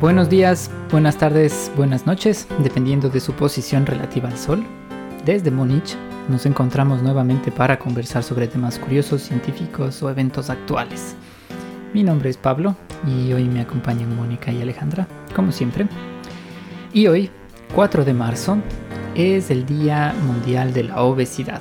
Buenos días, buenas tardes, buenas noches, dependiendo de su posición relativa al Sol. Desde Múnich nos encontramos nuevamente para conversar sobre temas curiosos, científicos o eventos actuales. Mi nombre es Pablo y hoy me acompañan Mónica y Alejandra, como siempre. Y hoy, 4 de marzo, es el Día Mundial de la Obesidad.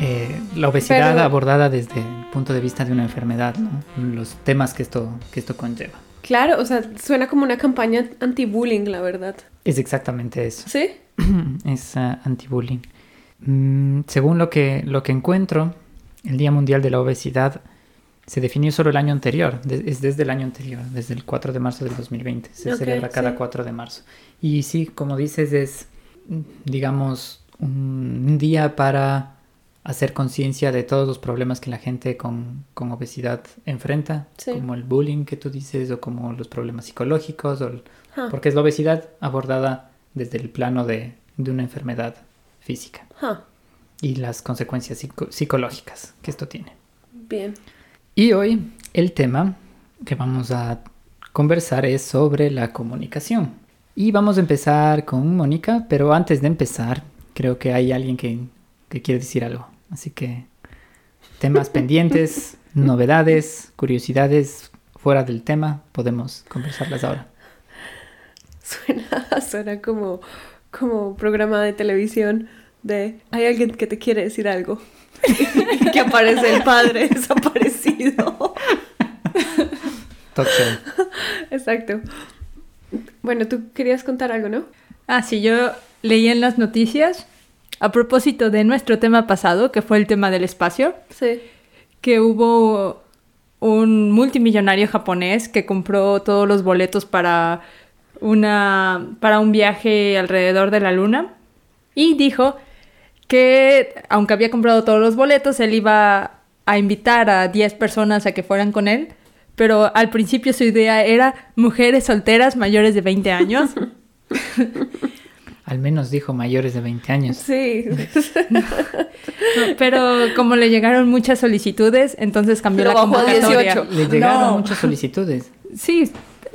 Eh, la obesidad Pero- abordada desde el punto de vista de una enfermedad, ¿no? los temas que esto, que esto conlleva. Claro, o sea, suena como una campaña anti-bullying, la verdad. Es exactamente eso. ¿Sí? es ah, anti-bullying. Mm, según lo que, lo que encuentro, el Día Mundial de la Obesidad se definió solo el año anterior, de- es desde el año anterior, desde el 4 de marzo del 2020. Se celebra cada sí. 4 de marzo. Y sí, como dices, es, digamos, un día para hacer conciencia de todos los problemas que la gente con, con obesidad enfrenta, Sí. como el bullying que tú dices, o como los problemas psicológicos, o el- porque es la obesidad abordada desde el plano de, de una enfermedad física y las consecuencias psico- psicológicas que esto tiene. bien. Y hoy el tema que vamos a conversar es sobre la comunicación. Y vamos a empezar con Mónica, pero antes de empezar, creo que hay alguien que, que quiere decir algo. Así que temas pendientes, novedades, curiosidades fuera del tema, podemos conversarlas ahora. Suena, suena como, como programa de televisión de hay alguien que te quiere decir algo. que aparece el padre desaparecido. Exacto. Bueno, tú querías contar algo, ¿no? Ah, sí, yo leí en las noticias, a propósito de nuestro tema pasado, que fue el tema del espacio, Sí. que hubo un multimillonario japonés que compró todos los boletos para, una, para un viaje alrededor de la luna y dijo que, aunque había comprado todos los boletos, él iba a invitar a 10 personas a que fueran con él, pero al principio su idea era mujeres solteras mayores de 20 años. Al menos dijo mayores de 20 años. Sí. Pero como le llegaron muchas solicitudes, entonces cambió la convocatoria. 18. Le llegaron No. muchas solicitudes. Sí,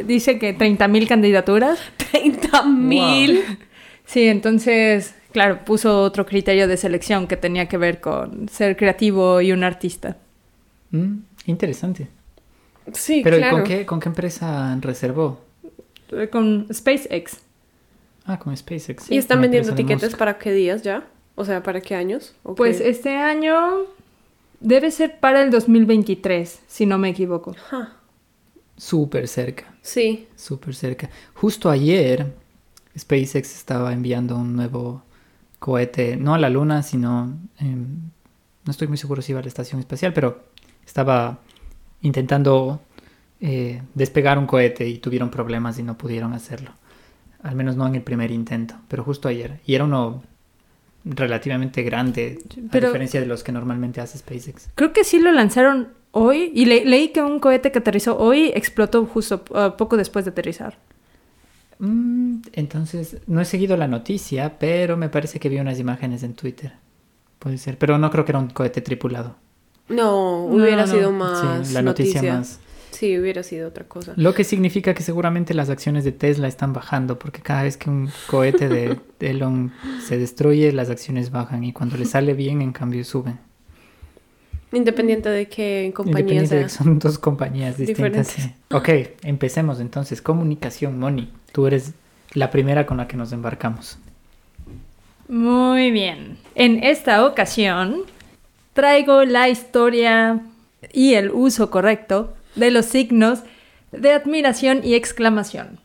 dice que 30.000 candidaturas. 30 mil. Sí, entonces, claro, puso otro criterio de selección que tenía que ver con ser creativo y un artista. Mm, interesante. Sí, Pero ¿y claro. con qué, con qué empresa reservó? Con SpaceX. Ah, con SpaceX. ¿Y están vendiendo tiquetes Musk. para qué días ya? O sea, ¿para qué años? ¿O Pues qué? este año debe ser para el 2023, si no me equivoco. Ajá. Súper cerca, Sí. súper cerca. Justo ayer, SpaceX estaba enviando un nuevo cohete, no a la Luna, sino... em, no estoy muy seguro si iba a la estación espacial, pero estaba intentando eh, despegar un cohete y tuvieron problemas y no pudieron hacerlo. Al menos no en el primer intento, pero justo ayer. Y era uno relativamente grande, a diferencia de los que normalmente hace SpaceX. Creo que sí lo lanzaron hoy y le- leí que un cohete que aterrizó hoy explotó justo uh, poco después de aterrizar. Mm, entonces, no he seguido la noticia, pero me parece que vi unas imágenes en Twitter. Puede ser, pero no creo que era un cohete tripulado. No, hubiera no. sido más sí, la noticia, noticia. más. Sí, hubiera sido otra cosa. Lo que significa que seguramente las acciones de Tesla están bajando, porque cada vez que un cohete de Elon se destruye, las acciones bajan y cuando le sale bien, en cambio, suben. Independiente de qué compañía Independiente de que son dos compañías distintas. Sí. Ok, empecemos entonces. Comunicación, Moni. Tú eres la primera con la que nos embarcamos. Muy bien. En esta ocasión traigo la historia y el uso correcto de los signos de admiración y exclamación.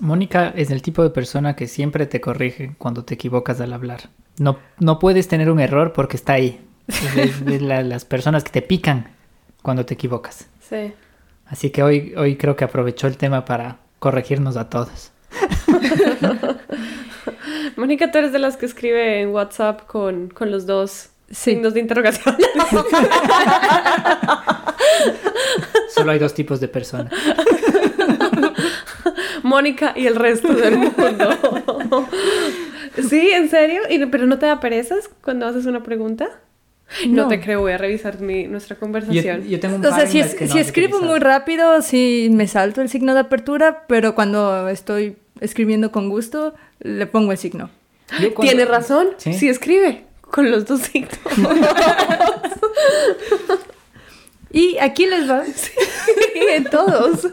Mónica es el tipo de persona que siempre te corrige cuando te equivocas al hablar. No, no puedes tener un error porque está ahí. Es, es de la- las personas que te pican cuando te equivocas. Sí. Así que hoy, hoy creo que aprovechó el tema para corregirnos a todos. Mónica, tú eres de las que escribe en WhatsApp con, con los dos Sí. signos de interrogación. Solo hay dos tipos de personas. Mónica y el resto del mundo. sí, ¿en serio? ¿Y, ¿Pero no te da perezas cuando haces una pregunta? No, No. te creo, voy a revisar mi, nuestra Yo, conversación. yo tengo un O sea, si, es- que no si escribo muy utilizado. rápido, sí me salto el signo de apertura, pero cuando estoy escribiendo con gusto, le pongo el signo. Yo cuando- Tienes razón, Sí. sí. escribe con los dos signos. Y aquí les va. en todos.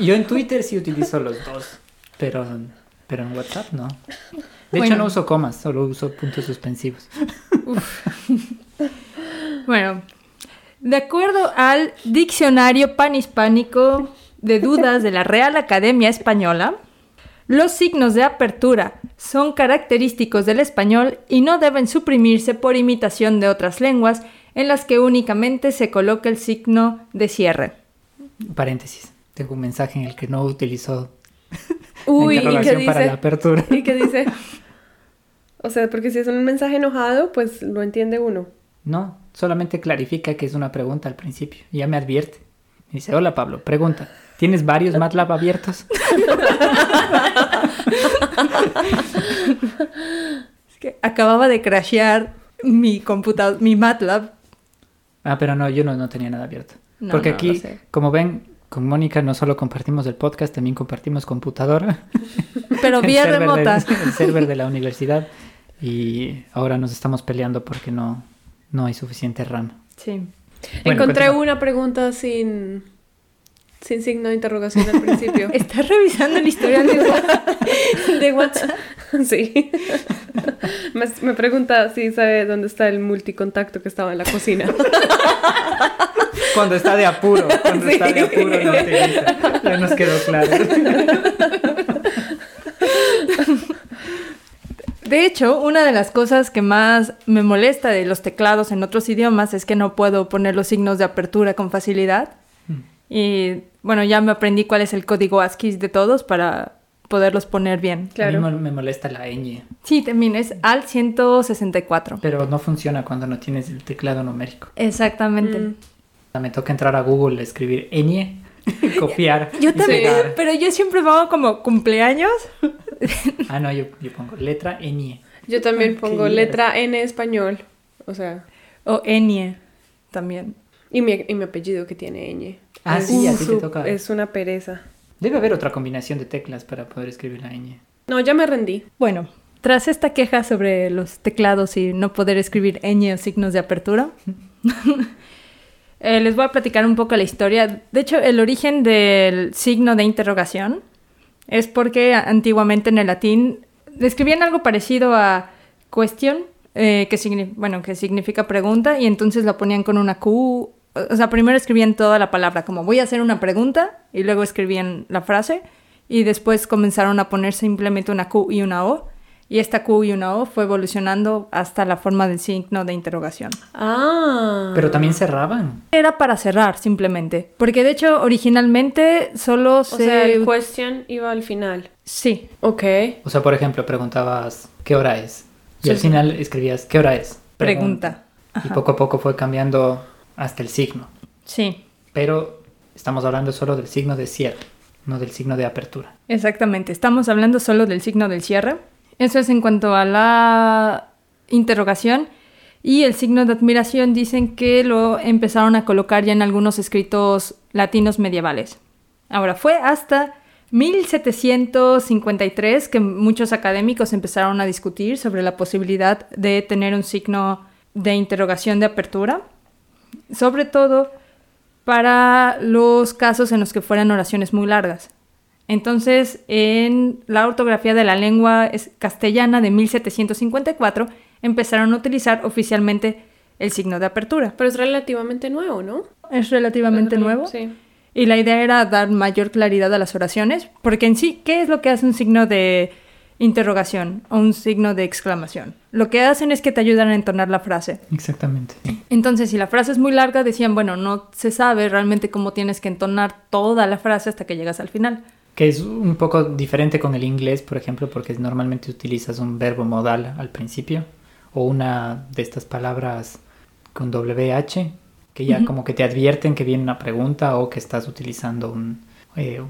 Yo en Twitter sí utilizo los dos, pero, pero en WhatsApp no. De hecho no uso comas, solo uso puntos suspensivos. Bueno, de acuerdo al Diccionario Panhispánico de Dudas de la Real Academia Española, los signos de apertura son característicos del español y no deben suprimirse por imitación de otras lenguas en las que únicamente se coloca el signo de cierre. Paréntesis. Tengo un mensaje en el que no utilizó Uy, la ¿y qué para la apertura. ¿Y qué dice? O sea, porque si es un mensaje enojado, pues lo entiende uno. No, solamente clarifica que es una pregunta al principio. Ya me advierte. Me dice, hola Pablo, pregunta. ¿Tienes varios MATLAB abiertos? Es que acababa de crashear mi computador, mi MATLAB. Ah, pero no, yo no, no tenía nada abierto. No, Porque no, aquí, como ven, con Mónica no solo compartimos el podcast, también compartimos computadora. Pero vía server de- remota. el server de la universidad. Y ahora nos estamos peleando porque no, no hay suficiente RAM. Sí. Bueno, Encontré continúa. una pregunta sin, sin signo de interrogación al principio. ¿Estás revisando el historial de WhatsApp? De WhatsApp? sí. me, me pregunta si sabe dónde está el multicontacto que estaba en la cocina. Cuando está de apuro, cuando Sí. está de apuro lo utiliza. Ya nos quedó claro. De hecho, una de las cosas que más me molesta de los teclados en otros idiomas es que no puedo poner los signos de apertura con facilidad. Y bueno, ya me aprendí cuál es el código ASCII de todos para poderlos poner bien. Claro. A mí me- molesta la ñ, Sí, también es al 164. pero no funciona cuando no tienes el teclado numérico. Exactamente. Mm. Me toca entrar a Google, escribir ñ, copiar. Yo también, pegar. pero yo siempre pongo como cumpleaños. Ah, no, yo, yo pongo letra ñ. Yo también pongo letra N español. O sea, O enie también. y mi, y mi apellido que tiene ñ. Ah, Es sí, a ti te toca. Es una pereza. Debe haber otra combinación de teclas para poder escribir la ñ. No, ya me rendí. Bueno, tras esta queja sobre los teclados y no poder escribir ñ o signos de apertura, eh, les voy a platicar un poco la historia. De hecho, el origen del signo de interrogación es porque antiguamente en el latín describían algo parecido a question, eh, que, signi- bueno, que significa pregunta, y entonces la ponían con una Q. O sea, primero escribían toda la palabra, como voy a hacer una pregunta, y luego escribían la frase, y después comenzaron a poner simplemente una Q y una O, y esta Q y una O fue evolucionando hasta la forma del signo de interrogación. Ah. Pero también cerraban. Era para cerrar, simplemente, porque de hecho originalmente solo O se... sea, el question iba al final. Sí, Ok. O sea, por ejemplo, preguntabas ¿qué hora es? Y Sí, al final escribías ¿qué hora es? pregunta. Y poco a poco fue cambiando hasta el signo. Sí, Pero estamos hablando solo del signo de cierre, no del signo de apertura. exactamente. Estamos hablando solo del signo del cierre. Eso es en cuanto a la interrogación. Y el signo de admiración dicen que lo empezaron a colocar ya en algunos escritos latinos medievales. Ahora, fue hasta 1753 que muchos académicos empezaron a discutir sobre la posibilidad de tener un signo de interrogación de apertura, sobre todo para los casos en los que fueran oraciones muy largas. Entonces, en la ortografía de la lengua castellana de 1754 empezaron a utilizar oficialmente el signo de apertura. Pero es relativamente nuevo, ¿no? Es relativamente nuevo. Sí. Y la idea era dar mayor claridad a las oraciones, porque en sí, ¿qué es lo que hace un signo de interrogación o un signo de exclamación? Lo que hacen es que te ayudan a entonar la frase. Exactamente. Entonces, si la frase es muy larga, decían, bueno, no se sabe realmente cómo tienes que entonar toda la frase hasta que llegas al final. Que es un poco diferente con el inglés, por ejemplo, porque normalmente utilizas un verbo modal al principio o una de estas palabras con WH que ya como que te advierten que viene una pregunta o que estás utilizando un, eh,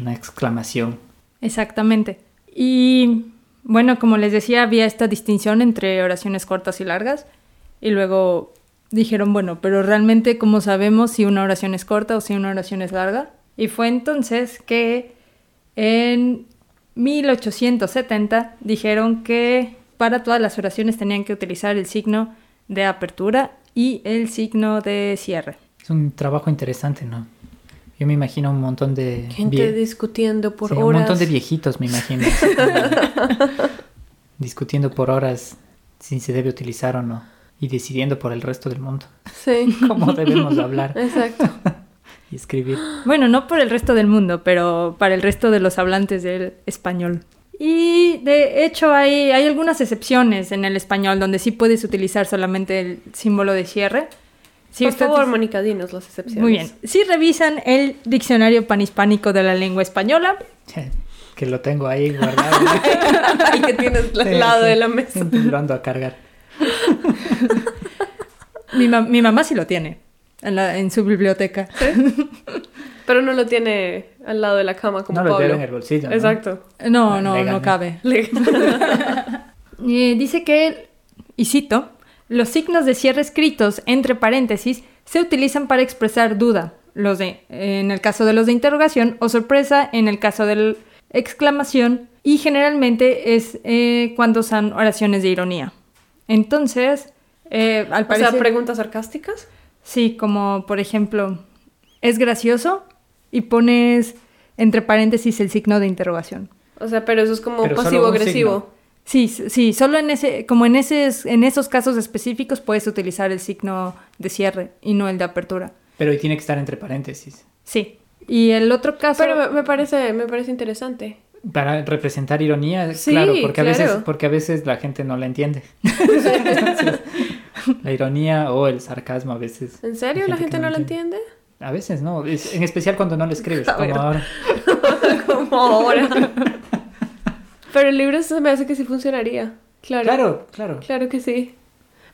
una exclamación. Exactamente. Y bueno, como les decía, había esta distinción entre oraciones cortas y largas. Y luego dijeron, bueno, pero realmente, ¿cómo sabemos si una oración es corta o si una oración es larga? Y fue entonces que en 1870 dijeron que para todas las oraciones tenían que utilizar el signo de apertura y el signo de cierre. Es un trabajo interesante, ¿no? Yo me imagino un montón de... Gente discutiendo por sí, horas. Un montón de viejitos, me imagino. discutiendo por horas si se debe utilizar o no. Y decidiendo por el resto del mundo Sí, cómo debemos hablar exacto. y escribir. Bueno, no por el resto del mundo, pero para el resto de los hablantes del español. Y de hecho hay, hay algunas excepciones en el español donde sí puedes utilizar solamente el símbolo de cierre. Si por favor, Mónica, dinos las excepciones. Muy bien. Si revisan el diccionario panhispánico de la lengua española, Que lo tengo ahí guardado. Ahí que tienes al Sí, lado sí. de la mesa. Lo ando a cargar. mi, ma- mi mamá sí lo tiene en, la- en su biblioteca. Pero no lo tiene al lado de la cama como no lo Pablo. llevo en el bolsillo. ¿no? Exacto. No, no, no cabe. Le- Eh, dice que, y cito, los signos de cierre escritos entre paréntesis se utilizan para expresar duda, los de, en el caso de los de interrogación, o sorpresa en el caso de la exclamación, y generalmente es eh, cuando son oraciones de ironía. Entonces, eh, al O parecer... sea, preguntas sarcásticas. Sí, como por ejemplo, es gracioso y pones entre paréntesis el signo de interrogación. O sea, pero eso es como pasivo-agresivo. Sí, sí, solo en ese, como en esos, en esos casos específicos puedes utilizar el signo de cierre y no el de apertura. Pero tiene que estar entre paréntesis. Sí. Y el otro caso. Pero me- parece, me parece interesante. Para representar ironía, Sí, claro, porque a veces, porque a veces la gente no la entiende. Entonces, la ironía o el sarcasmo a veces. ¿En serio la gente no no lo entiende? A veces no, es- en especial cuando no lo escribes, como ahora. como ahora. Pero el libro se me hace que sí funcionaría. Claro. Claro, claro. Claro que sí.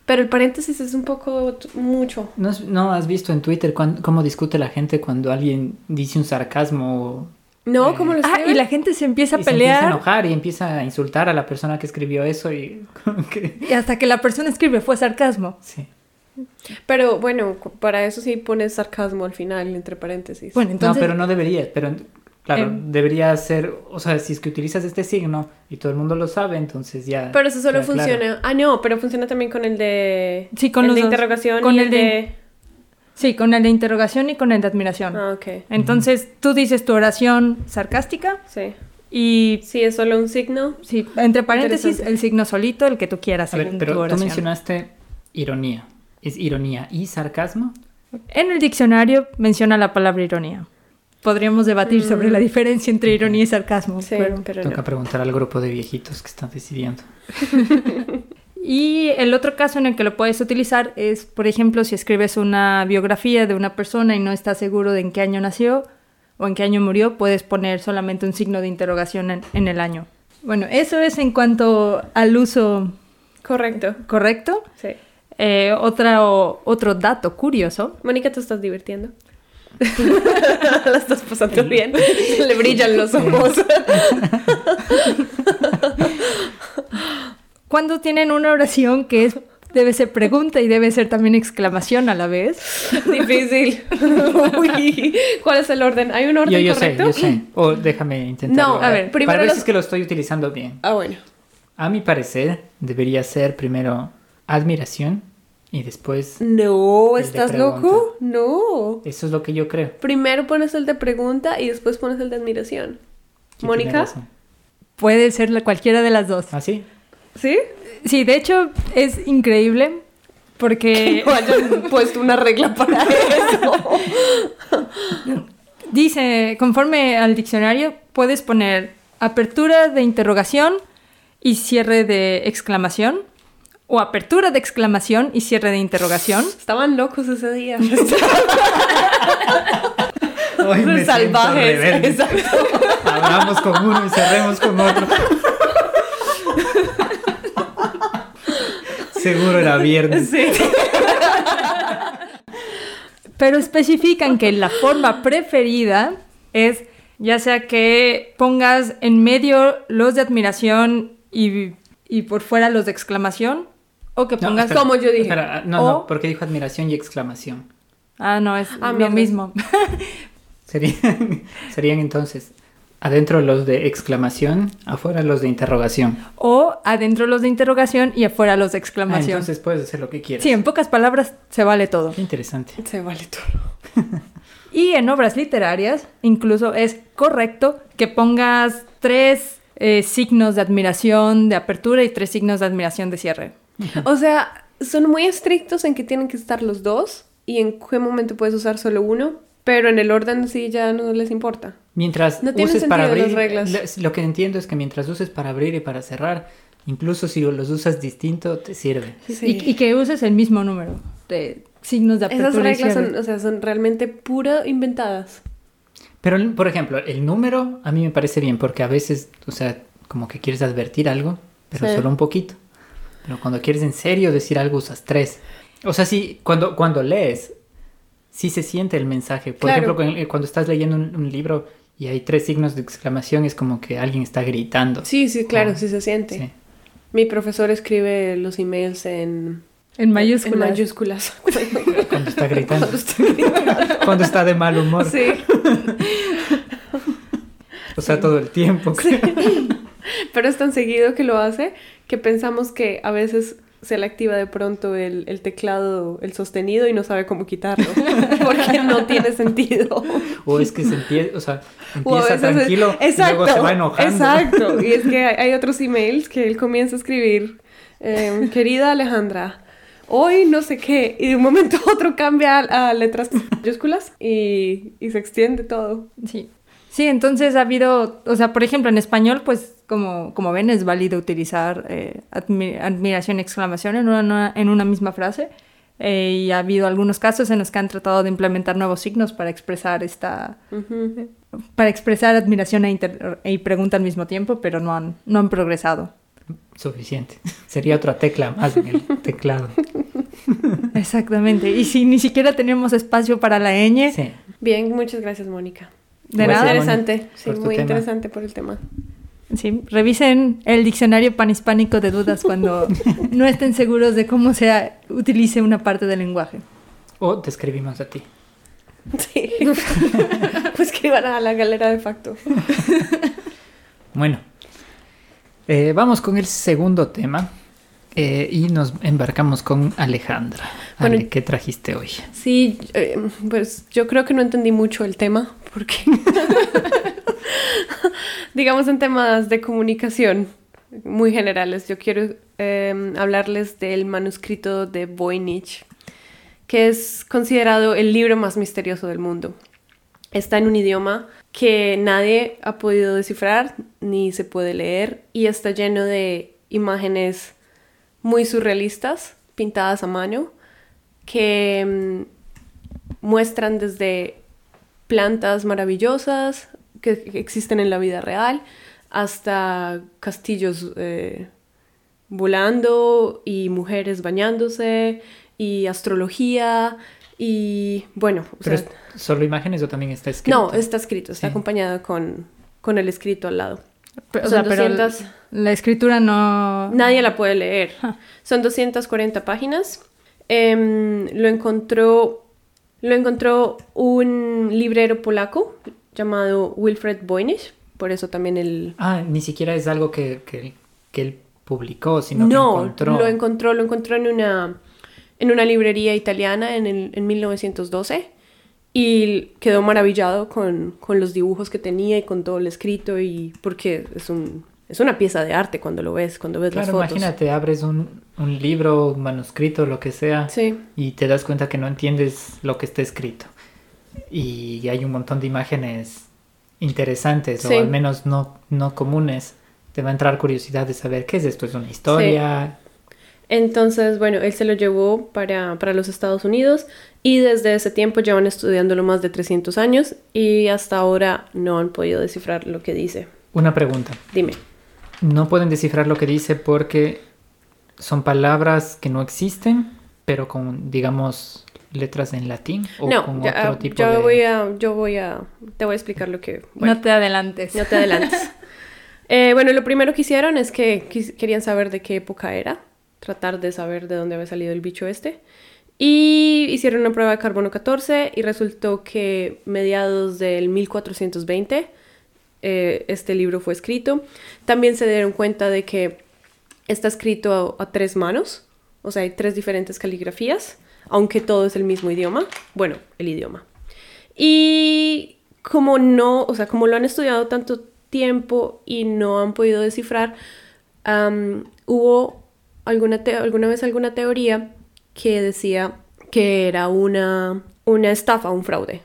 Pero el paréntesis es un poco mucho. ¿No, has- no has visto en Twitter cuán- cómo discute la gente cuando alguien dice un sarcasmo No, Eh, como lo Ah, escriben? y la gente se empieza a y se empieza a pelear enojar y empieza a insultar a la persona que escribió eso y que... y hasta que la persona escribe fue sarcasmo. Sí. Pero bueno, para eso sí pones sarcasmo al final, entre paréntesis. Bueno, entonces. no, pero no debería, pero claro, Em. debería ser, o sea, si es que utilizas este signo y todo el mundo lo sabe, entonces ya... Pero eso solo claro. funciona. Ah, no, pero funciona también con el de. Sí, con el los de dos. interrogación Con y el de- de. Sí, con el de interrogación y con el de admiración. Ah, ok. Entonces tú dices tu oración sarcástica Sí. y Sí, es solo un signo. Sí, entre paréntesis, el signo solito, el que tú quieras, A ver, según pero tu tú mencionaste ironía. ¿Es ironía y sarcasmo? En el diccionario menciona la palabra ironía. Podríamos debatir Mm. sobre la diferencia entre ironía y sarcasmo. Sí, pero- pero Toca no. preguntar al grupo de viejitos que están decidiendo. Y el otro caso en el que lo puedes utilizar es, por ejemplo, si escribes una biografía de una persona y no estás seguro de en qué año nació o en qué año murió, puedes poner solamente un signo de interrogación en, en el año. Bueno, eso es en cuanto al uso Correcto. correcto. Sí. Eh, otra, o- otro dato curioso Mónica, ¿te estás divirtiendo? La estás pasando bien. Le brillan los ojos. Cuando tienen una oración que es, debe ser pregunta y debe ser también exclamación a la vez. Difícil. Uy, ¿Cuál es el orden? ¿Hay un orden Yo, yo correcto? sé, yo sé. O déjame intentarlo. No, a ver, primero Para ver los- si es que lo estoy utilizando bien. Ah, bueno. A mi parecer, debería ser primero admiración y después... No, ¿estás loco? No. Eso es lo que yo creo. Primero pones el de pregunta y después pones el de admiración. Sí, ¿Mónica? Puede ser la- cualquiera de las dos. ¿Ah, sí? ¿Sí? Sí, de hecho es increíble porque No hayan puesto una regla para eso. dice, conforme al diccionario, puedes poner apertura de interrogación y cierre de exclamación o apertura de exclamación y cierre de interrogación. Estaban locos ese día. Hoy me Salvajes. Exacto. Hablamos con uno y cerremos con otro. Seguro era viernes. Sí. Pero especifican que la forma preferida es ya sea que pongas en medio los de admiración y, y por fuera los de exclamación. O que pongas... como yo dije. espera, no, O- no, porque dijo admiración y exclamación. Ah, no, es Ah, lo mierda. mismo. Serían, serían entonces adentro los de exclamación, afuera los de interrogación. o adentro los de interrogación y afuera los de Ah, exclamación. entonces puedes hacer lo que quieras. Sí, en pocas palabras se vale todo. Qué interesante. Se vale todo. Y en obras literarias, incluso es correcto que pongas tres eh, signos de admiración de apertura y tres signos de admiración de cierre. O sea, son muy estrictos en que tienen que estar los dos y en qué momento puedes usar solo uno, pero en el orden sí ya no les importa. Mientras No tiene uses para abrir, las reglas. lo- que entiendo es que mientras uses para abrir y para cerrar, incluso si los usas distinto, te sirve. Sí. Y, y que uses el mismo número de signos de apertura Esas reglas son, o sea, son realmente pura inventadas. Pero, por ejemplo, el número a mí me parece bien porque a veces, o sea, como que quieres advertir algo, pero Sí. solo un poquito. Pero cuando quieres en serio decir algo usas tres. O sea, sí, cuando, cuando lees, sí se siente el mensaje. Por Claro. ejemplo, cu- cuando estás leyendo un, un libro y hay tres signos de exclamación, es como que alguien está gritando. Sí, sí, claro, sí se siente. Sí. Mi profesor escribe los emails en, En mayúsculas. en mayúsculas. Cuando está gritando. Cuando estoy gritando. cuando está de mal humor. Sí. O sea, todo el tiempo. Pero es tan seguido que lo hace que pensamos que a veces se le activa de pronto el, el teclado, el sostenido y no sabe cómo quitarlo. Porque no tiene sentido. O es que se empieza, o sea, O empieza veces es- tranquilo y luego se va enojando. Exacto. Y es que hay, hay otros emails que él comienza a escribir. eh, Querida Alejandra, hoy no sé qué. Y de un momento a otro cambia a, a letras mayúsculas y, y se extiende todo. Sí. Sí, entonces ha habido, o sea, por ejemplo, en español, pues como, como ven, es válido utilizar eh, admi- admiración y exclamación en una, en una misma frase. Eh, y ha habido algunos casos en los que han tratado de implementar nuevos signos para expresar esta, Ujú. para expresar admiración e, inter- y pregunta al mismo tiempo, pero no han, no han progresado. Suficiente. Sería otra tecla más en el teclado. Exactamente. Y si ni siquiera tenemos espacio para la ñ, Sí. Bien, muchas gracias, Mónica. de Gracias, nada. Interesante, sí, muy tema. interesante por el tema. Sí, revisen el diccionario panhispánico de dudas cuando no estén seguros de cómo se utilice una parte del lenguaje. O te escribimos a ti. Sí. pues que iban a la galera de facto. Bueno, eh, vamos con el segundo tema eh, y nos embarcamos con Alejandra. Bueno, Ale, ¿qué trajiste hoy? Sí, eh, pues yo creo que no entendí mucho el tema, porque digamos en temas de comunicación muy generales, yo quiero eh, hablarles del manuscrito de Voynich, que es considerado el libro más misterioso del mundo. Está en un idioma que nadie ha podido descifrar ni se puede leer y está lleno de imágenes muy surrealistas, pintadas a mano, que mm, muestran desde plantas maravillosas que que existen en la vida real hasta castillos eh, volando y mujeres bañándose y astrología y bueno, o ¿Pero sea, es solo imágenes o también está escrito? no, está escrito, está Sí. acompañado con, con el escrito al lado. Pero, o Son sea, pero 200 la escritura no... Nadie la puede leer. Son 240 páginas. Em, lo encontró lo encontró un librero polaco llamado Wilfred Voynich, por eso también el Ah, ni siquiera es algo que, que, que él publicó, sino no, que encontró. lo encontró, lo encontró en una en una librería italiana en, el, en 1912 y quedó maravillado con, con los dibujos que tenía y con todo el escrito y porque es un es una pieza de arte cuando lo ves, cuando ves Claro, las fotos. imagínate, abres un, un libro, un manuscrito, lo que sea, Sí. y te das cuenta que no entiendes lo que está escrito. Y hay un montón de imágenes interesantes, Sí. o al menos no, no comunes. Te va a entrar curiosidad de saber qué es esto. ¿Es una historia? Entonces, bueno, él se lo llevó para, para los Estados Unidos y desde ese tiempo llevan estudiándolo más de 300 años y hasta ahora no han podido descifrar lo que dice. Una pregunta. Dime. No pueden descifrar lo que dice porque son palabras que no existen, pero con, digamos, letras en latín o no, con ya, otro tipo yo de... voy a, yo voy a, te voy a explicar lo que... bueno, No te adelantes. no te adelantes. Eh, bueno, lo primero que hicieron es que quis- querían saber de qué época era, tratar de saber de dónde había salido el bicho este. Y hicieron una prueba de carbono 14 y resultó que mediados del 1420 eh, este libro fue escrito. También se dieron cuenta de que está escrito a, tres manos, o sea, hay tres diferentes caligrafías, aunque todo es el mismo idioma. Bueno, el idioma. Y como no, o sea, como lo han estudiado tanto tiempo y no han podido descifrar, hubo alguna, alguna vez alguna teoría que decía que era una, una estafa, un fraude,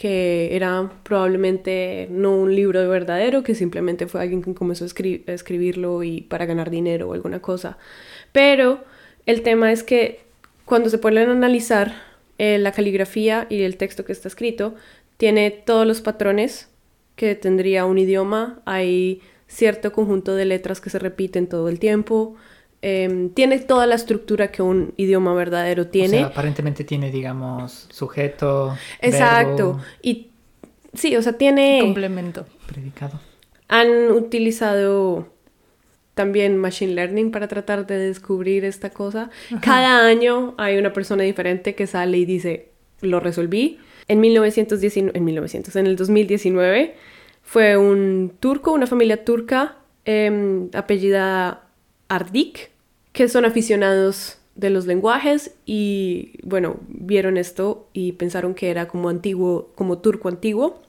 que era probablemente no un libro verdadero, que simplemente fue alguien que comenzó a, escri- a escribirlo y para ganar dinero o alguna cosa. Pero el tema es que cuando se ponen analizar eh, la caligrafía y el texto que está escrito, tiene todos los patrones que tendría un idioma, hay cierto conjunto de letras que se repiten todo el tiempo, em, tiene toda la estructura que un idioma verdadero tiene. O sea, aparentemente tiene, digamos, sujeto, Exacto. verbo, Y sí, o sea, tiene... Complemento. predicado. Han utilizado también Machine Learning para tratar de descubrir esta cosa. Cada año hay una persona diferente que sale y dice, lo resolví. En 1919, en 1900, en el 2019, fue un turco, una familia turca em, apellidada Ardik, que son aficionados de los lenguajes y, bueno, vieron esto y pensaron que era como antiguo, como turco antiguo.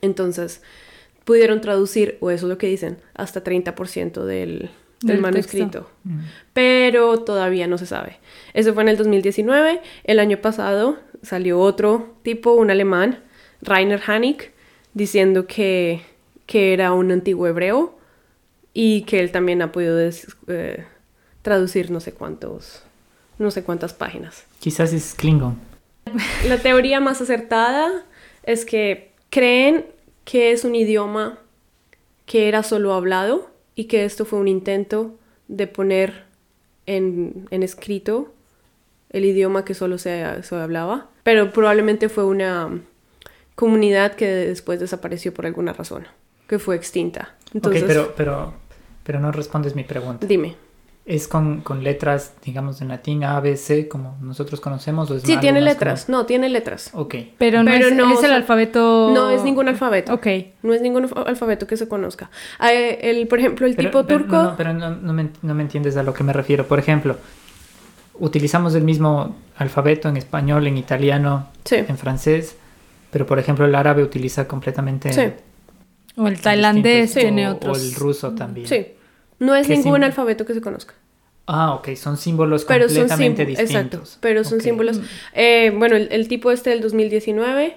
Entonces, pudieron traducir, o eso es lo que dicen, hasta 30% del, del Del manuscrito. texto. Mm. Pero todavía no se sabe. Eso fue en el 2019. El año pasado salió otro tipo, un alemán, Rainer Hanig, diciendo que, que era un antiguo hebreo y que él también ha podido des- eh, traducir no sé cuántos, no sé cuántas páginas. Quizás es Klingon. La teoría más acertada es que creen que es un idioma que era solo hablado y que esto fue un intento de poner en, en escrito el idioma que solo se, se hablaba, pero probablemente fue una comunidad que después desapareció por alguna razón, que fue extinta. Entonces, pero, pero no respondes mi pregunta. dime. ¿Es con, con letras, digamos, en latín A, B, C, como nosotros conocemos? O es Sí, tiene letras. No, tiene letras. Ok. Pero no, Pero es, no, es o el sea, alfabeto. No es ningún alfabeto. Ok. No es ningún alfa- alfabeto que se conozca. Eh, el, por ejemplo, el Pero- tipo pero- turco. No, no, pero no, no me, no me entiendes a lo que me refiero. Por ejemplo, utilizamos el mismo alfabeto en español, en italiano, Sí. en francés, pero por ejemplo el árabe utiliza completamente Sí. O el tailandés tiene o- otros. O el ruso también. Sí. No es ¿Qué ningún alfabeto que se conozca. Ah, ok, son símbolos Pero son completamente símbolos. distintos. Exacto. Pero son símbolos. Eh, bueno, el, el tipo este del 2019,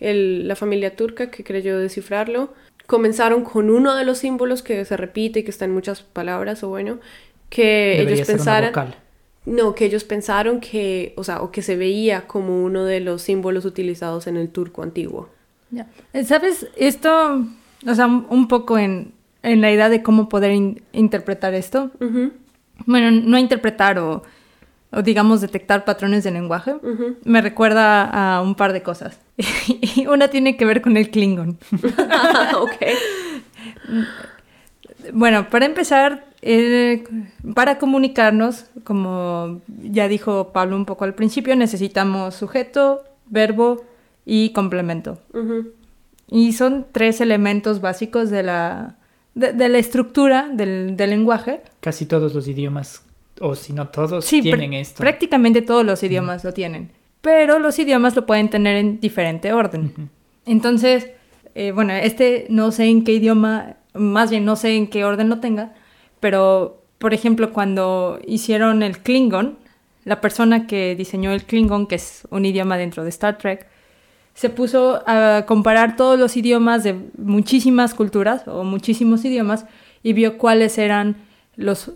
el- la familia turca que creyó descifrarlo, comenzaron con uno de los símbolos que se repite y que está en muchas palabras, o bueno, que Debería ellos ser una pensaran. vocal. No, que ellos pensaron que, o sea, o que se veía como uno de los símbolos utilizados en el turco antiguo. Ya. Eh, ¿Sabes? Esto, o sea, un un poco en, en la idea de cómo poder in- interpretar esto. Bueno, no interpretar o, o, digamos detectar patrones de lenguaje. Me recuerda a un par de cosas. y una tiene que ver con el Klingon. ok. Bueno, para empezar, eh, para comunicarnos, como ya dijo Pablo un poco al principio, necesitamos sujeto, verbo y complemento. Y son tres elementos básicos de la, de, de la estructura del, del lenguaje. Casi todos los idiomas, o si no todos, Sí, tienen esto. prácticamente todos los idiomas lo tienen. Pero los idiomas lo pueden tener en diferente orden. Entonces, eh, bueno, este no sé en qué idioma, más bien no sé en qué orden lo tenga, pero por ejemplo, cuando hicieron el Klingon, la persona que diseñó el Klingon, que es un idioma dentro de Star Trek, se puso a comparar todos los idiomas de muchísimas culturas o muchísimos idiomas y vio cuáles eran los,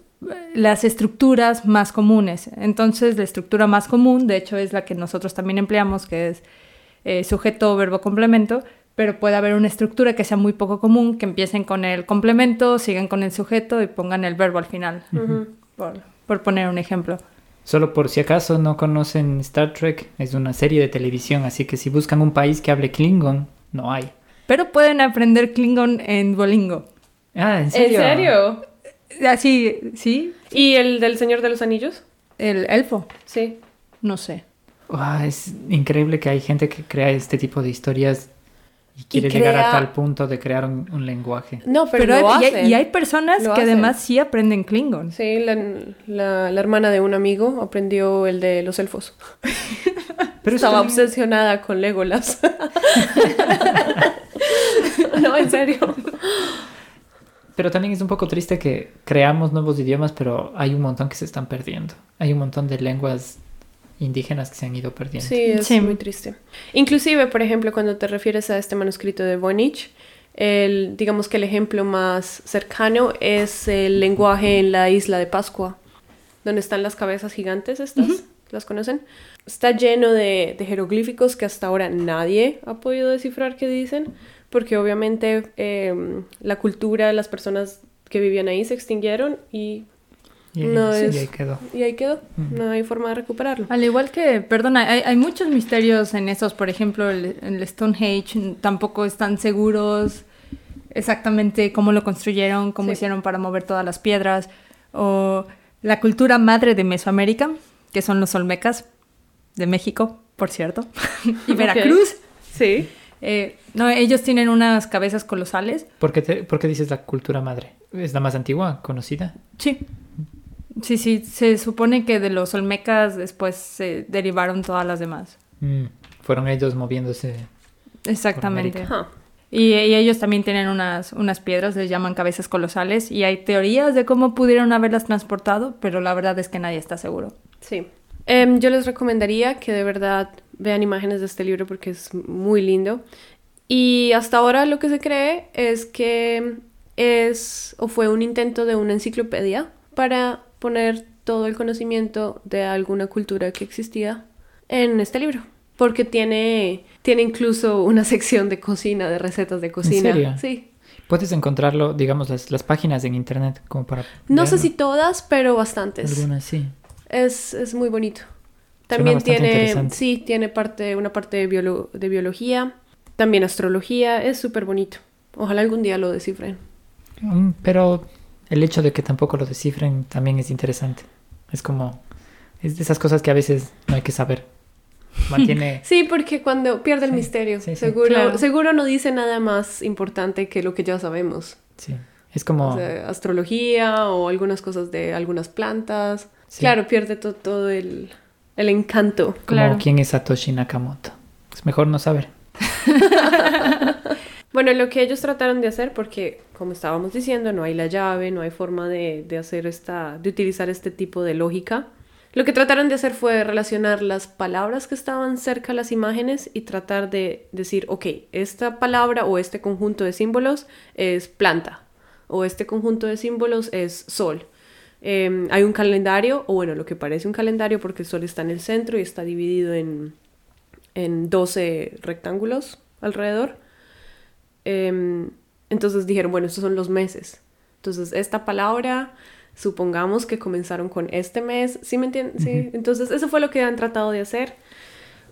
las estructuras más comunes. Entonces, la estructura más común, de hecho, es la que nosotros también empleamos, que es eh, sujeto, verbo, complemento, pero puede haber una estructura que sea muy poco común, que empiecen con el complemento, sigan con el sujeto y pongan el verbo al final, por, por poner un ejemplo. Solo por si acaso no conocen Star Trek, es una serie de televisión, así que si buscan un país que hable Klingon, no hay. Pero pueden aprender Klingon en Duolingo. Ah, ¿en ¿En serio? serio? Así, ¿sí? ¿Y el del Señor de los Anillos? El elfo. Sí. No sé. Guau, es increíble que hay gente que crea este tipo de historias y quiere Y llegar a tal punto de crear un, un lenguaje. No, pero, Pero, lo hay, y, hay, hacen. y hay personas Lo que hacen. además sí aprenden Klingon. Sí, la, la- la hermana de un amigo aprendió el de los elfos. Pero Estaba también- obsesionada con Legolas. no, en serio. Pero también es un poco triste que creamos nuevos idiomas, pero hay un montón que se están perdiendo. Hay un montón de lenguas indígenas que se han ido perdiendo. Sí, es Sí. muy triste. Inclusive, por ejemplo, cuando te refieres a este manuscrito de Voynich, el, digamos que el ejemplo más cercano es el lenguaje en la isla de Pascua, donde están las cabezas gigantes estas, ¿las conocen? Está lleno de, de jeroglíficos que hasta ahora nadie ha podido descifrar qué dicen, porque obviamente eh, la cultura, las personas que vivían ahí se extinguieron y, Y, No sí, es- ahí quedó. y ahí quedó, no hay forma de recuperarlo. Al igual que, perdona, hay, hay muchos misterios en esos, por ejemplo, el, el Stonehenge tampoco están seguros exactamente cómo lo construyeron, cómo Sí. hicieron para mover todas las piedras, o la cultura madre de Mesoamérica, que son los olmecas de México, por cierto, y. Veracruz. Sí. Eh, no, ellos tienen unas cabezas colosales. ¿Por qué, te- por qué dices la cultura madre? ¿Es la más antigua, conocida? Sí. Sí, sí, se supone que de los olmecas después se derivaron todas las demás. Mm, fueron ellos moviéndose. Exactamente. América. Ajá. Y, y ellos también tienen unas, unas piedras, les llaman cabezas colosales, y hay teorías de cómo pudieron haberlas transportado, pero la verdad es que nadie está seguro. Sí. Em, yo les recomendaría que de verdad vean imágenes de este libro porque es muy lindo. Y hasta ahora lo que se cree es que es o fue un intento de una enciclopedia para poner todo el conocimiento de alguna cultura que existía en este libro. Porque tiene, tiene incluso una sección de cocina, de recetas de cocina. serio? Sí. Puedes encontrarlo, digamos, las, las páginas en internet como para... No sé si todas, pero bastantes. Algunas sí. Es, es muy bonito. También tiene, sí, tiene parte, una parte de, biolo- de biología, también astrología, es súper bonito. Ojalá algún día lo descifren. Mm, Pero el hecho de que tampoco lo descifren también es interesante. Es como... Es de esas cosas que a veces no hay que saber. Mantiene... Sí, porque cuando pierde el Sí, misterio, sí, sí. seguro, Claro. seguro no dice nada más importante que lo que ya sabemos. sí. Es como... O sea, astrología o algunas cosas de algunas plantas. Sí. Claro, pierde to- todo el, el encanto. como claro. quién es Satoshi Nakamoto. Es mejor no saber. Bueno, lo que ellos trataron de hacer, porque como estábamos diciendo, no hay la llave, no hay forma de, de hacer esta, de utilizar este tipo de lógica. Lo que trataron de hacer fue relacionar las palabras que estaban cerca a las imágenes y tratar de decir, ok, esta palabra o este conjunto de símbolos es planta, o este conjunto de símbolos es sol. Eh, hay un calendario, o bueno, lo que parece un calendario porque el sol está en el centro y está dividido en, en 12 rectángulos alrededor. Em, entonces dijeron, bueno, estos son los meses. Entonces, esta palabra, supongamos que comenzaron con este mes, ¿sí me entienden? Sí. Entonces, eso fue lo que han tratado de hacer.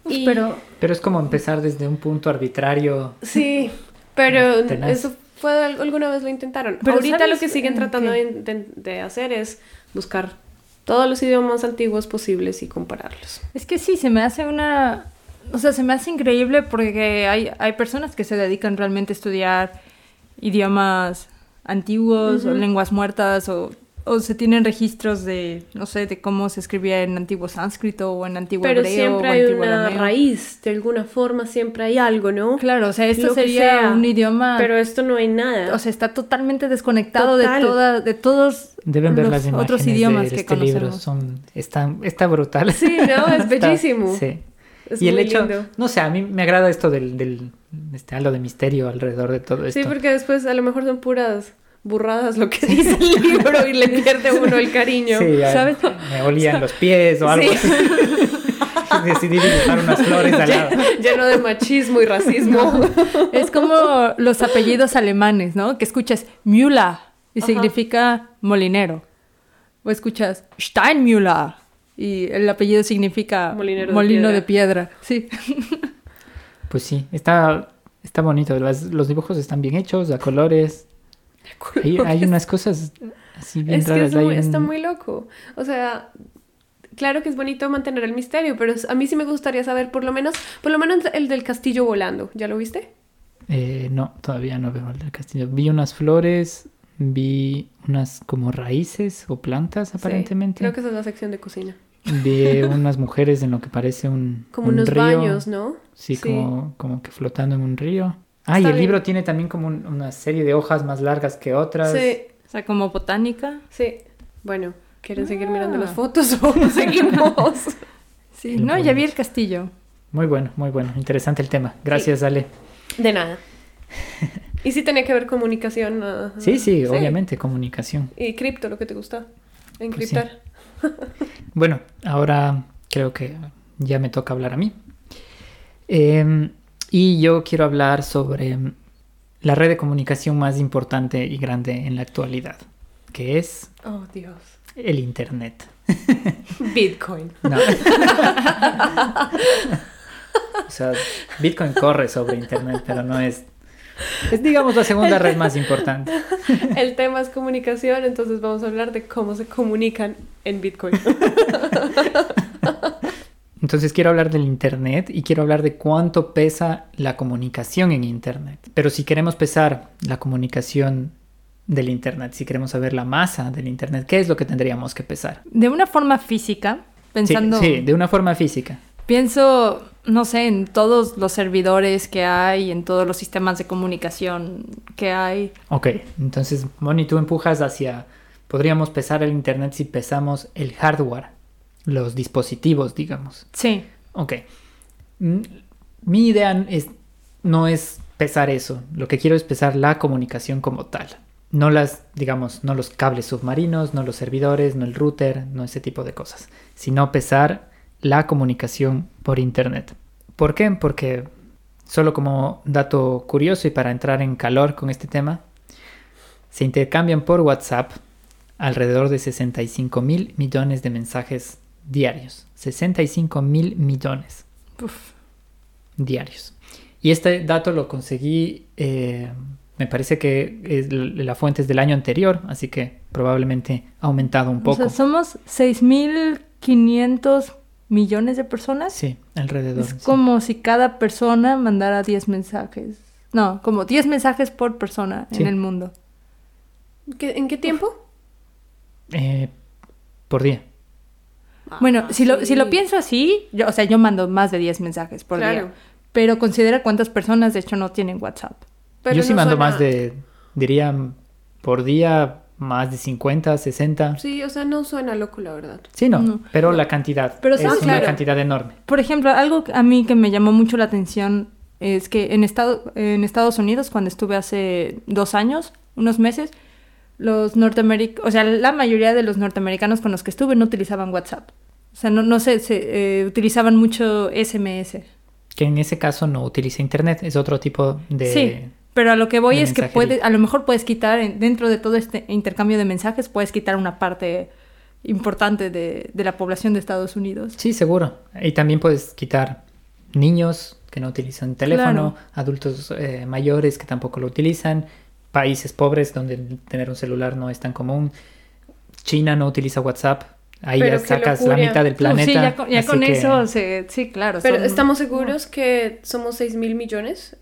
Uf, Y- Pero Pero es como empezar desde un punto arbitrario. Sí, pero Tenaz. eso fue, alguna vez lo intentaron. Pero Ahorita ¿sabes lo que siguen en tratando de- de hacer es buscar todos los idiomas antiguos posibles y compararlos. es que sí, se me hace una... O sea, se me hace increíble porque hay, hay personas que se dedican realmente a estudiar idiomas antiguos o lenguas muertas o, o se tienen registros de, no sé, de cómo se escribía en antiguo sánscrito o en antiguo Pero hebreo siempre o hay antiguo una arameo. raíz, de alguna forma siempre hay algo, ¿no? Claro, o sea, esto Lo sería sea, un idioma... Pero esto no hay nada. O sea, está totalmente desconectado de, toda, de todos Deben ver los las imágenes otros idiomas de que este libro. Son, están, está brutal. Sí, ¿no? Es Está- bellísimo. sí. Es y el hecho, lindo. no sé, a mí me agrada esto del, del este halo de misterio alrededor de todo esto. Sí, porque después a lo mejor son puras burradas lo que dice el libro y le pierde uno el cariño. Sí, ¿Sabes? me olían los pies o algo Sí. así. Decidí dibujar unas flores al lado. Lleno de machismo y racismo. Es como los apellidos alemanes, ¿no? Que escuchas Müller y Ajá. significa molinero. O escuchas Steinmüller y el apellido significa de molino piedra. de piedra. Sí. Pues sí, está, está bonito. Las- los dibujos están bien hechos, a colores. Hay, hay unas cosas así bien Es que raras. es hay muy- está muy loco. O sea, claro que es bonito mantener el misterio, pero es- a mí sí me gustaría saber por lo menos, por lo menos el del castillo volando. ¿Ya lo viste? Eh, no, todavía no veo el del castillo. Vi unas flores, vi unas como raíces o plantas Sí, aparentemente. creo que esa es la sección de cocina. Vi unas mujeres en lo que parece un, Como un unos río. baños, ¿no? Sí, Sí. Como, como que flotando en un río. Ah, y el bien. libro tiene también como un- una serie de hojas más largas que otras. Sí, O sea, como botánica. sí. Bueno, ¿quieren seguir mirando Ah. las fotos o seguimos? Sí, no, ya vi el castillo. Muy bueno, muy bueno. Interesante el tema. Gracias, Ale. De nada. ¿Y si tenía que ver comunicación? ah, Sí, sí, obviamente, comunicación. Y cripto, lo que te gusta. Pues Encriptar. Bueno, ahora creo que ya me toca hablar a mí. Eh, y yo quiero hablar sobre la red de comunicación más importante y grande en la actualidad, que es Oh, Dios. el Internet. Bitcoin. No. o sea, Bitcoin corre sobre Internet, pero no es... Es, digamos, la segunda red más importante. El tema es comunicación, entonces vamos a hablar de cómo se comunican en Bitcoin. Entonces quiero hablar del Internet y quiero hablar de cuánto pesa la comunicación en Internet. Pero si queremos pesar la comunicación del Internet, si queremos saber la masa del Internet, ¿qué es lo que tendríamos que pesar? De una forma física, Sí, pensando, sí, de una forma física. pienso, no sé, en todos los servidores que hay, en todos los sistemas de comunicación que hay. Ok, entonces, Moni, tú empujas hacia... Podríamos pesar el Internet si pesamos el hardware, los dispositivos, digamos. Sí, Ok. Mm, Mi idea es, no es pesar eso. Lo que quiero es pesar la comunicación como tal. No las, digamos, no los cables submarinos, no los servidores, no el router, no ese tipo de cosas. Sino pesar la comunicación por Internet. ¿Por qué? Porque, solo como dato curioso y para entrar en calor con este tema, se intercambian por WhatsApp alrededor de 65 mil millones de mensajes diarios. 65 mil millones Uf. diarios. Y este dato lo conseguí, eh, me parece que es la fuente es del año anterior, así que probablemente ha aumentado un O poco. sea, somos 6.500 millones de personas. Sí, alrededor. Es sí. como si cada persona mandara 10 mensajes. No, como 10 mensajes por persona Sí. en el mundo. ¿Qué- ¿En qué tiempo? Eh, por día. Bueno, Ah, si, lo, si lo pienso así, yo, o sea, yo mando más de 10 mensajes por Claro. día. Pero considera cuántas personas de hecho no tienen WhatsApp. Pero Yo sí no mando suena- más de, diría, por día más de 50, 60. Sí, Sí, o sea, no suena loco, la verdad. no, No. pero la cantidad Pero es sí, una claro. cantidad enorme. Por ejemplo, algo a mí que me llamó mucho la atención es que en, Estado- en Estados Unidos, cuando estuve hace dos años, unos meses, los norteamericanos, o sea, la mayoría de los norteamericanos con los que estuve no utilizaban WhatsApp. O sea, no, no sé, se, eh, utilizaban mucho SMS. Que en ese caso no utiliza internet, es otro tipo de... Sí, pero a lo que voy de es que puede, a lo mejor puedes quitar, en- dentro de todo este intercambio de mensajes, puedes quitar una parte importante de, de la población de Estados Unidos. Sí, seguro. Y también puedes quitar niños que no utilizan teléfono, adultos eh, mayores que tampoco lo utilizan, países pobres donde tener un celular no es tan común. China no utiliza WhatsApp. Ahí Pero ya sacas locura. la mitad del planeta. sí, ya con, ya así con que- eso, se- sí, claro. Pero son- ¿estamos seguros que somos 6 mil millones?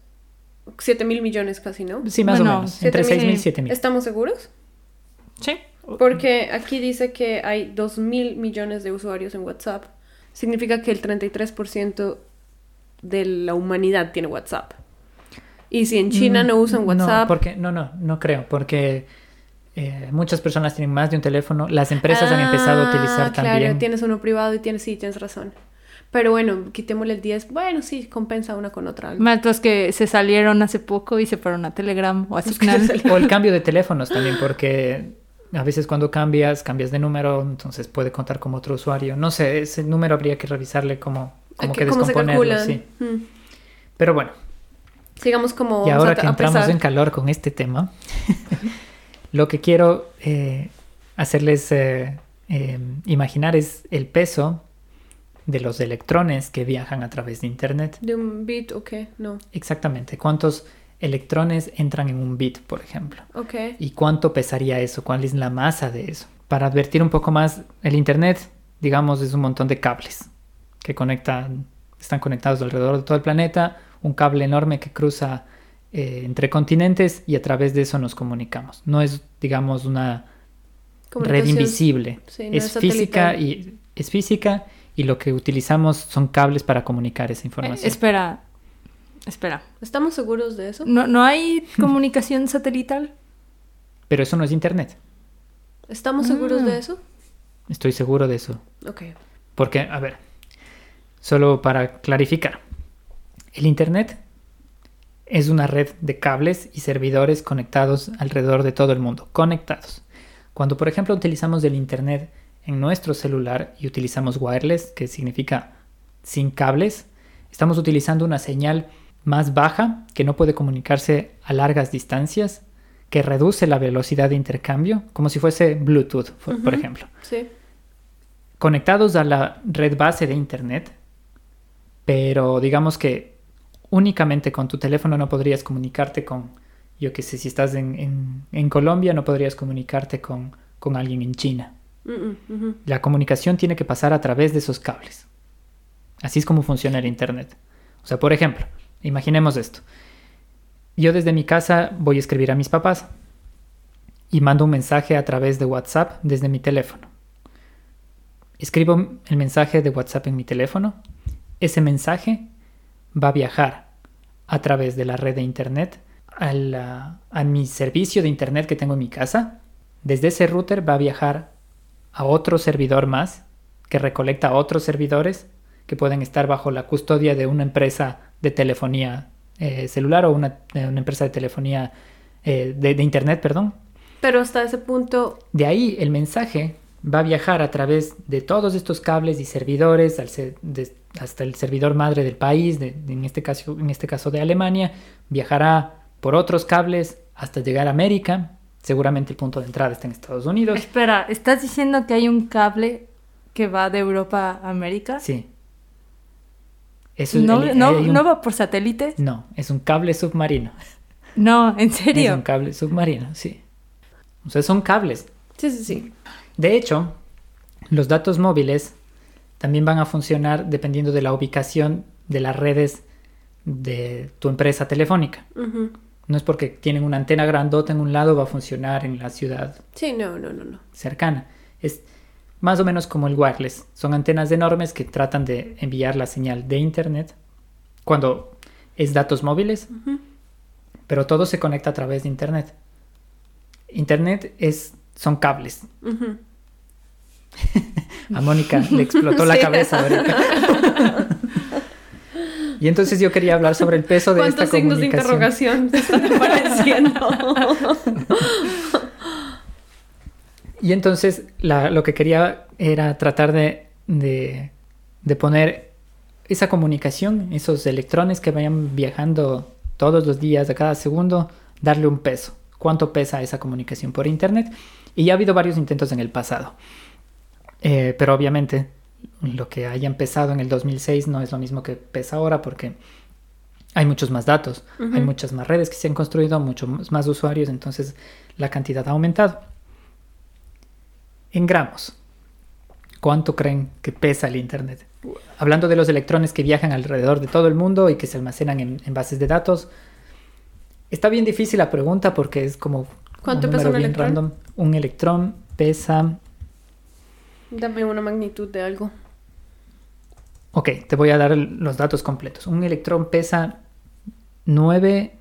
7 mil millones casi, ¿no? Sí, más Bueno, o menos. Entre siete 6.000 y mil. 7.000. ¿Estamos seguros? Sí. Porque aquí dice que hay 2 mil millones de usuarios en WhatsApp. Significa que el 33% de la humanidad tiene WhatsApp. Y si en China Mm, no usan WhatsApp... No, porque, no, no, no creo. Porque eh, muchas personas tienen más de un teléfono. Las empresas han empezado a utilizar Ah, Claro, también. tienes uno privado y tienes, sí, tienes razón. Pero bueno, quitémosle el 10. Bueno, sí, compensa una con otra. Más los que se salieron hace poco y se fueron a Telegram o a Signal. O el cambio de teléfonos también, porque a veces cuando cambias, cambias de número, entonces puede contar como otro usuario. No sé, ese número habría que revisarle cómo, cómo que ¿Cómo se descomponerlo, sí. Mm. Pero bueno, Sigamos como... y ahora a- que entramos pesar. en calor con este tema, lo que quiero eh, hacerles eh, eh, imaginar es el peso de los electrones que viajan a través de Internet. ¿De un bit o qué? No. Exactamente. ¿Cuántos electrones entran en un bit, por ejemplo. Ok. ¿Y cuánto pesaría eso? ¿Cuál es la masa de eso? Para advertir un poco más, el Internet, digamos, es un montón de cables que conectan, están conectados alrededor de todo el planeta, un cable enorme que cruza eh, entre continentes y a través de eso nos comunicamos. No es, digamos, una red invisible. Sí, no es, es física y es física y lo que utilizamos son cables para comunicar esa Eh, información. espera, espera. ¿Estamos seguros de eso? ¿No, ¿No hay comunicación satelital? Pero eso no es Internet. ¿Estamos seguros Mm. de eso? Estoy seguro de eso. Ok. Porque, a ver, solo para clarificar, el Internet es una red de cables y servidores conectados alrededor de todo el mundo, conectados. Cuando, por ejemplo, utilizamos el Internet en nuestro celular y utilizamos wireless, que significa sin cables, estamos utilizando una señal más baja que no puede comunicarse a largas distancias, que reduce la velocidad de intercambio, como si fuese Bluetooth, por, ejemplo Sí. conectados a la red base de Internet, pero digamos que únicamente con tu teléfono no podrías comunicarte con, yo que sé, si estás en, en- en Colombia no podrías comunicarte con, con alguien en China. La comunicación tiene que pasar a través de esos cables. Así es como funciona el Internet. O sea, por ejemplo, imaginemos esto. Yo desde mi casa voy a escribir a mis papás y mando un mensaje a través de WhatsApp desde mi teléfono. Escribo el mensaje de WhatsApp en mi teléfono. Ese mensaje va a viajar a través de la red de Internet a, a mi servicio de Internet que tengo en mi casa. Desde ese router va a viajar a otro servidor más que recolecta a otros servidores que pueden estar bajo la custodia de una empresa de telefonía eh, celular o una, eh, una empresa de telefonía eh, de, de internet, perdón. Pero hasta ese punto, De ahí el mensaje va a viajar a través de todos estos cables y servidores al se- de- hasta el servidor madre del país, de- de- en, este caso, en este caso de Alemania, viajará por otros cables hasta llegar a América. Seguramente el punto de entrada está en Estados Unidos. Espera, ¿estás diciendo que hay un cable que va de Europa a América? Sí. Eso es ¿No, el- no, un- ¿No va por satélite? No, es un cable submarino. No, ¿en Es serio? un cable submarino, sí. O sea, son cables. sí, sí, sí. De hecho, los datos móviles también van a funcionar dependiendo de la ubicación de las redes de tu empresa telefónica. No es porque tienen una antena grandota en un lado va a funcionar en la ciudad Sí, no, no, no, no. cercana. Es más o menos como el wireless. Son antenas enormes que tratan de enviar la señal de internet cuando es datos móviles, pero todo se conecta a través de internet. Internet es son cables. A Mónica le explotó la cabeza ahorita. y entonces yo quería hablar sobre el peso de esta ¿Cuántos signos de comunicación. interrogación te están apareciendo? Y entonces la- lo que quería era tratar de, de, de poner esa comunicación, esos electrones que vayan viajando todos los días, a cada segundo, darle un peso. ¿Cuánto pesa esa comunicación por Internet? Y ya ha habido varios intentos en el pasado. Eh, pero obviamente lo que haya empezado en el 2006 no es lo mismo que pesa ahora porque hay muchos más datos, hay muchas más redes que se han construido, muchos más usuarios, entonces la cantidad ha aumentado. En gramos, ¿cuánto creen que pesa el Internet? Hablando de los electrones que viajan alrededor de todo el mundo y que se almacenan en, en bases de datos, está bien difícil la pregunta porque es como ¿Cuánto un pesa número un bien electrón? random. Un electrón pesa Dame una magnitud de algo. Ok, te voy a dar los datos completos. Un electrón pesa 9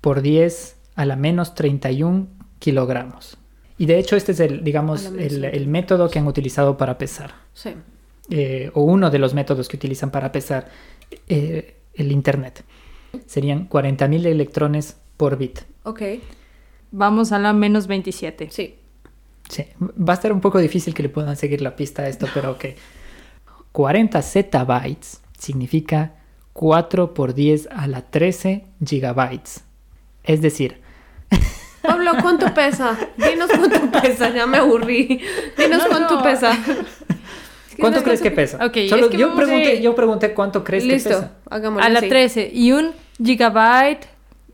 por 10 a la menos 31 kilogramos. Y de hecho este es el, digamos, A la menos el, 31. el método que han utilizado para pesar. Sí. eh, o uno de los métodos que utilizan para pesar eh, el Internet. Serían 40.000 electrones por bit. Ok. Vamos a la menos 27. Sí. Sí, va a estar un poco difícil que le puedan seguir la pista a esto, pero ok. 40 zettabytes significa 4 por 10 a la 13 gigabytes. Es decir, Pablo, ¿cuánto pesa? Dinos cuánto pesa, ya me aburrí. Dinos No, cuánto no. pesa. ¿cuánto crees que pesa? Ok, Solo es que yo, pregunté, yo pregunté cuánto crees que Listo, pesa. hagámoslo A la así. 13. Y un gigabyte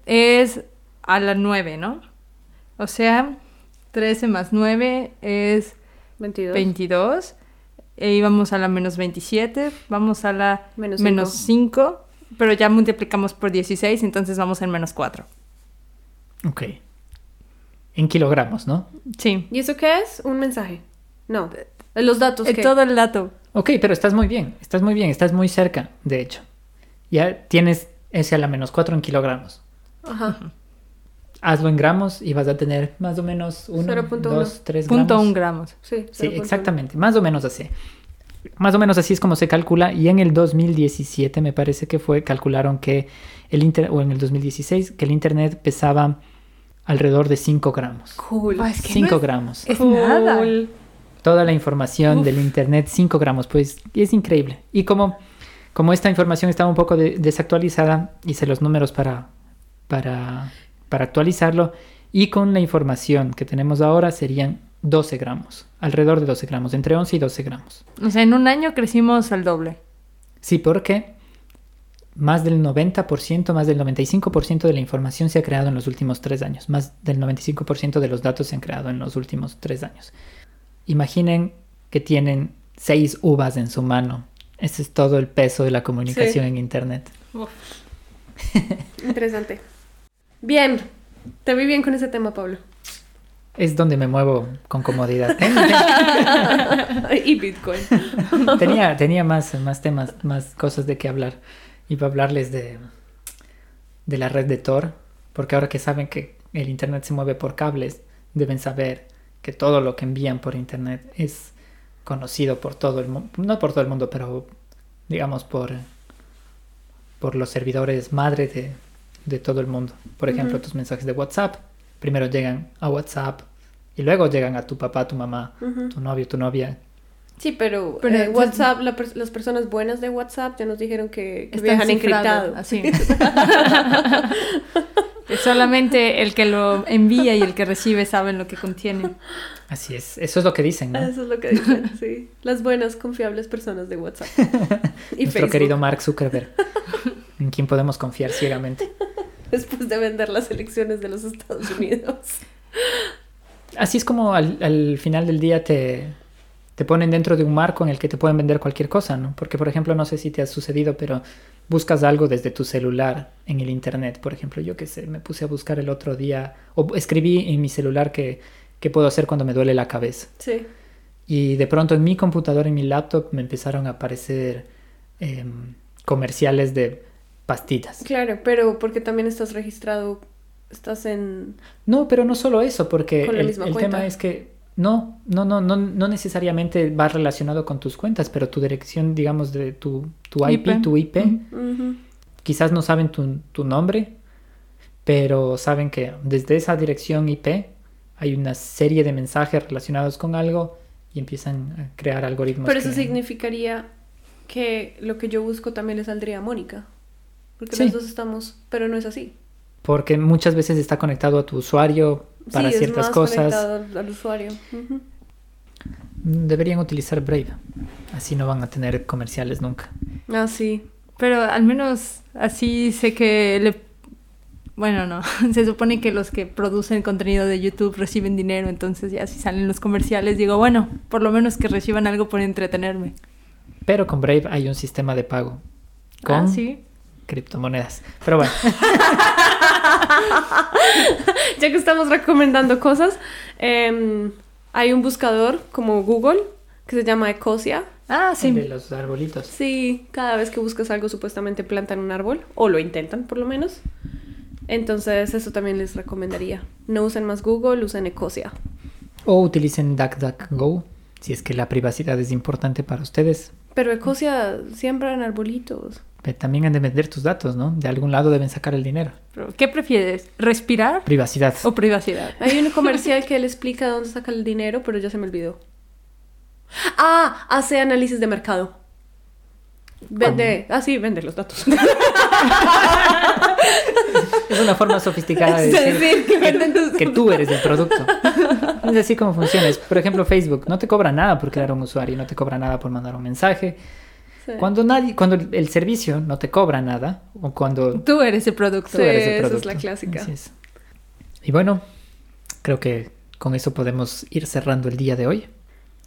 es a la 9, ¿no? O sea, 13 más 9 es 22. 22. E íbamos a la menos 27. Vamos a la Menos menos, 5. Pero ya multiplicamos por 16, entonces vamos en menos 4. Ok. En kilogramos, ¿no? Sí. ¿Y eso qué es? Un mensaje. No. Los datos Eh, que... todo el dato. Ok, pero estás muy bien, estás muy bien, estás muy cerca, de hecho. Ya tienes ese a la menos 4 en kilogramos. Ajá. Hazlo en gramos y vas a tener más o menos 1, 0.1. 2, 3 Punto gramos. un gramos. Sí, Sí, 0.1. exactamente, más o menos así. Más o menos así es como se calcula y en el 2017 me parece que fue, calcularon que el internet, o en el 2016, que el internet pesaba alrededor de 5 gramos. Cool. Ah, es que 5 no es- gramos. Es nada. Cool. Toda la información del internet, 5 gramos, pues es increíble. Y como, como esta información estaba un poco de- desactualizada, hice los números para, para, para actualizarlo y con la información que tenemos ahora serían 12 gramos, alrededor de 12 gramos, entre 11 y 12 gramos. O sea, en un año crecimos al doble. Sí, porque más del 90%, más del 95% de la información se ha creado en los últimos tres años. Más del 95% de los datos se han creado en los últimos tres años. Imaginen que tienen seis uvas en su mano. Ese es todo el peso de la comunicación Sí. en Internet. Interesante. Bien. Te vi bien con ese tema, Pablo. Es donde me muevo con comodidad. y Bitcoin. tenía tenía más, más temas, más cosas de qué hablar. Iba a hablarles de, de la red de Tor, porque ahora que saben que el Internet se mueve por cables, deben saber que todo lo que envían por Internet es conocido por todo el mundo, no por todo el mundo, pero digamos por, por los servidores madre de, de todo el mundo. Por ejemplo, tus mensajes de WhatsApp primero llegan a WhatsApp y luego llegan a tu papá, tu mamá, tu novio, tu novia, Sí, pero, Pero eh, WhatsApp, la las personas buenas de WhatsApp ya nos dijeron que, que viajan encriptado. Así. Solamente el que lo envía y el que recibe saben lo que contiene. Así es, eso es lo que dicen, ¿no? Eso es lo que dicen, sí. Las buenas, confiables personas de WhatsApp. Y Nuestro Facebook. querido Mark Zuckerberg, en quien podemos confiar ciegamente. Después de vender las elecciones de los Estados Unidos. Así es como al, al final del día te, te ponen dentro de un marco en el que te pueden vender cualquier cosa, ¿no? Porque, por ejemplo, no sé si te ha sucedido, pero buscas algo desde tu celular en el internet. Por ejemplo, yo qué sé, me puse a buscar el otro día, o escribí en mi celular que, qué puedo hacer cuando me duele la cabeza. Sí. Y de pronto en mi computadora, en mi laptop, me empezaron a aparecer em, comerciales de pastillas. Claro, pero porque también estás registrado, estás en... No, pero no solo eso, porque el, tema es que no, no, no, no, no necesariamente va relacionado con tus cuentas, pero tu dirección, digamos, de tu, tu IP, IP. tu IP, quizás no saben tu, tu nombre, pero saben que desde esa dirección IP hay una serie de mensajes relacionados con algo y empiezan a crear algoritmos. Pero eso que- significaría que lo que yo busco también le saldría a Mónica. Porque Sí. las dos estamos, pero no es así. Porque muchas veces está conectado a tu usuario para sí, ciertas es más cosas. conectado al- al usuario. Deberían utilizar Brave. Así no van a tener comerciales nunca. Ah, sí. Pero al menos así sé que le... Bueno, no. Se supone que los que producen contenido de YouTube reciben dinero, entonces ya si salen los comerciales digo, bueno, por lo menos que reciban algo por entretenerme. Pero con Brave hay un sistema de pago con Ah, sí. Criptomonedas. Pero bueno, Ya que estamos recomendando cosas, em, hay un buscador como Google que se llama Ecosia. Ah, de sí. los arbolitos. Sí, cada vez que buscas algo supuestamente plantan un árbol, o lo intentan por lo menos. Entonces eso también les recomendaría. No usen más Google, usen Ecosia. O utilicen DuckDuckGo si es que la privacidad es importante para ustedes. Pero Ecosia siembran arbolitos. Pero también han de vender tus datos, ¿no? De algún lado deben sacar el dinero. ¿Qué prefieres? ¿Respirar Privacidad. o privacidad? Hay un comercial que él explica dónde saca el dinero, pero ya se me olvidó. Ah, hace análisis de mercado. Vende, ah sí, vende los datos. Es una forma sofisticada de decir decir, que venden tus- que tú eres el producto. Es así como funciona. Es, Por ejemplo, Facebook no te cobra nada por crear un usuario, no te cobra nada por mandar un mensaje. Sí. Cuando nadie, cuando el servicio no te cobra nada, o cuando Tú eres el producto. tú eres el esa es producto. la clásica. Así es. Y bueno, creo que con eso podemos ir cerrando el día de hoy.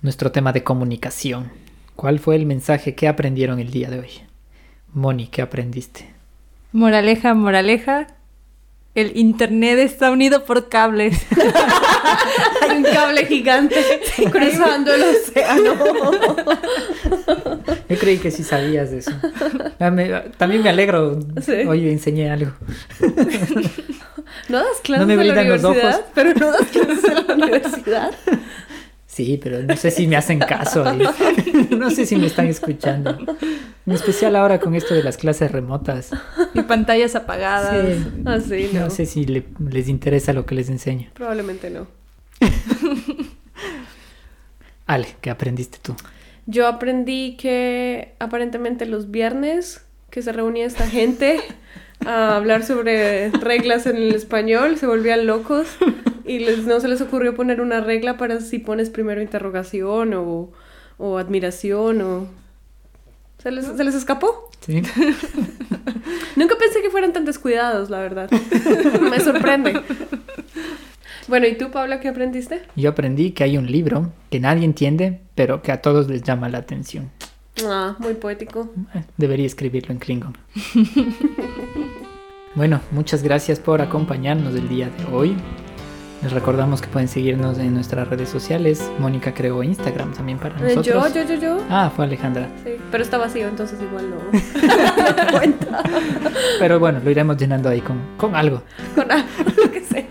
Nuestro tema de comunicación. ¿Cuál fue el mensaje que aprendieron el día de hoy? Moni, ¿qué aprendiste? Moraleja, moraleja. El internet está unido por cables. Hay un cable gigante cruzando el océano. Yo creí que sí sabías de eso. Ah, también me alegro. Sí. Hoy enseñé algo. No das clases No me en la brillan los universidad, ojos. pero no das clases en la universidad. Sí, pero no sé si me hacen caso. ahí. No sé si me están escuchando. En especial ahora con esto de las clases remotas. y pantallas apagadas. Sí. Así, no. No sé si le- les interesa lo que les enseño. Probablemente no. Ale, ¿qué aprendiste tú? Yo aprendí que aparentemente los viernes que se reunía esta gente a hablar sobre reglas en el español, se volvían locos y les, no se les ocurrió poner una regla para si pones primero interrogación o, o admiración o... Se les, se les escapó. ¿Sí? Nunca pensé que fueran tan descuidados, la verdad. Me sorprende. Bueno, ¿y tú, Paula, qué aprendiste? Yo aprendí que hay un libro que nadie entiende, pero que a todos les llama la atención. Ah, muy poético. Eh, Debería escribirlo en Klingon. Bueno, muchas gracias por acompañarnos el día de hoy. Les recordamos que pueden seguirnos en nuestras redes sociales. Mónica creó Instagram también para Eh, nosotros. Yo, yo, yo, yo. Ah, fue Alejandra. Sí, pero está vacío, entonces igual no, no cuenta. Pero bueno, lo iremos llenando ahí con, con algo. Con algo, lo que sea.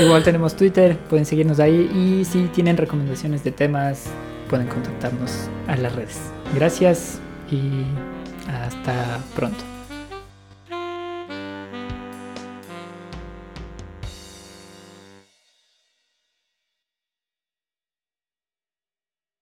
Igual tenemos Twitter, pueden seguirnos ahí y si tienen recomendaciones de temas, pueden contactarnos a las redes. Gracias y hasta pronto.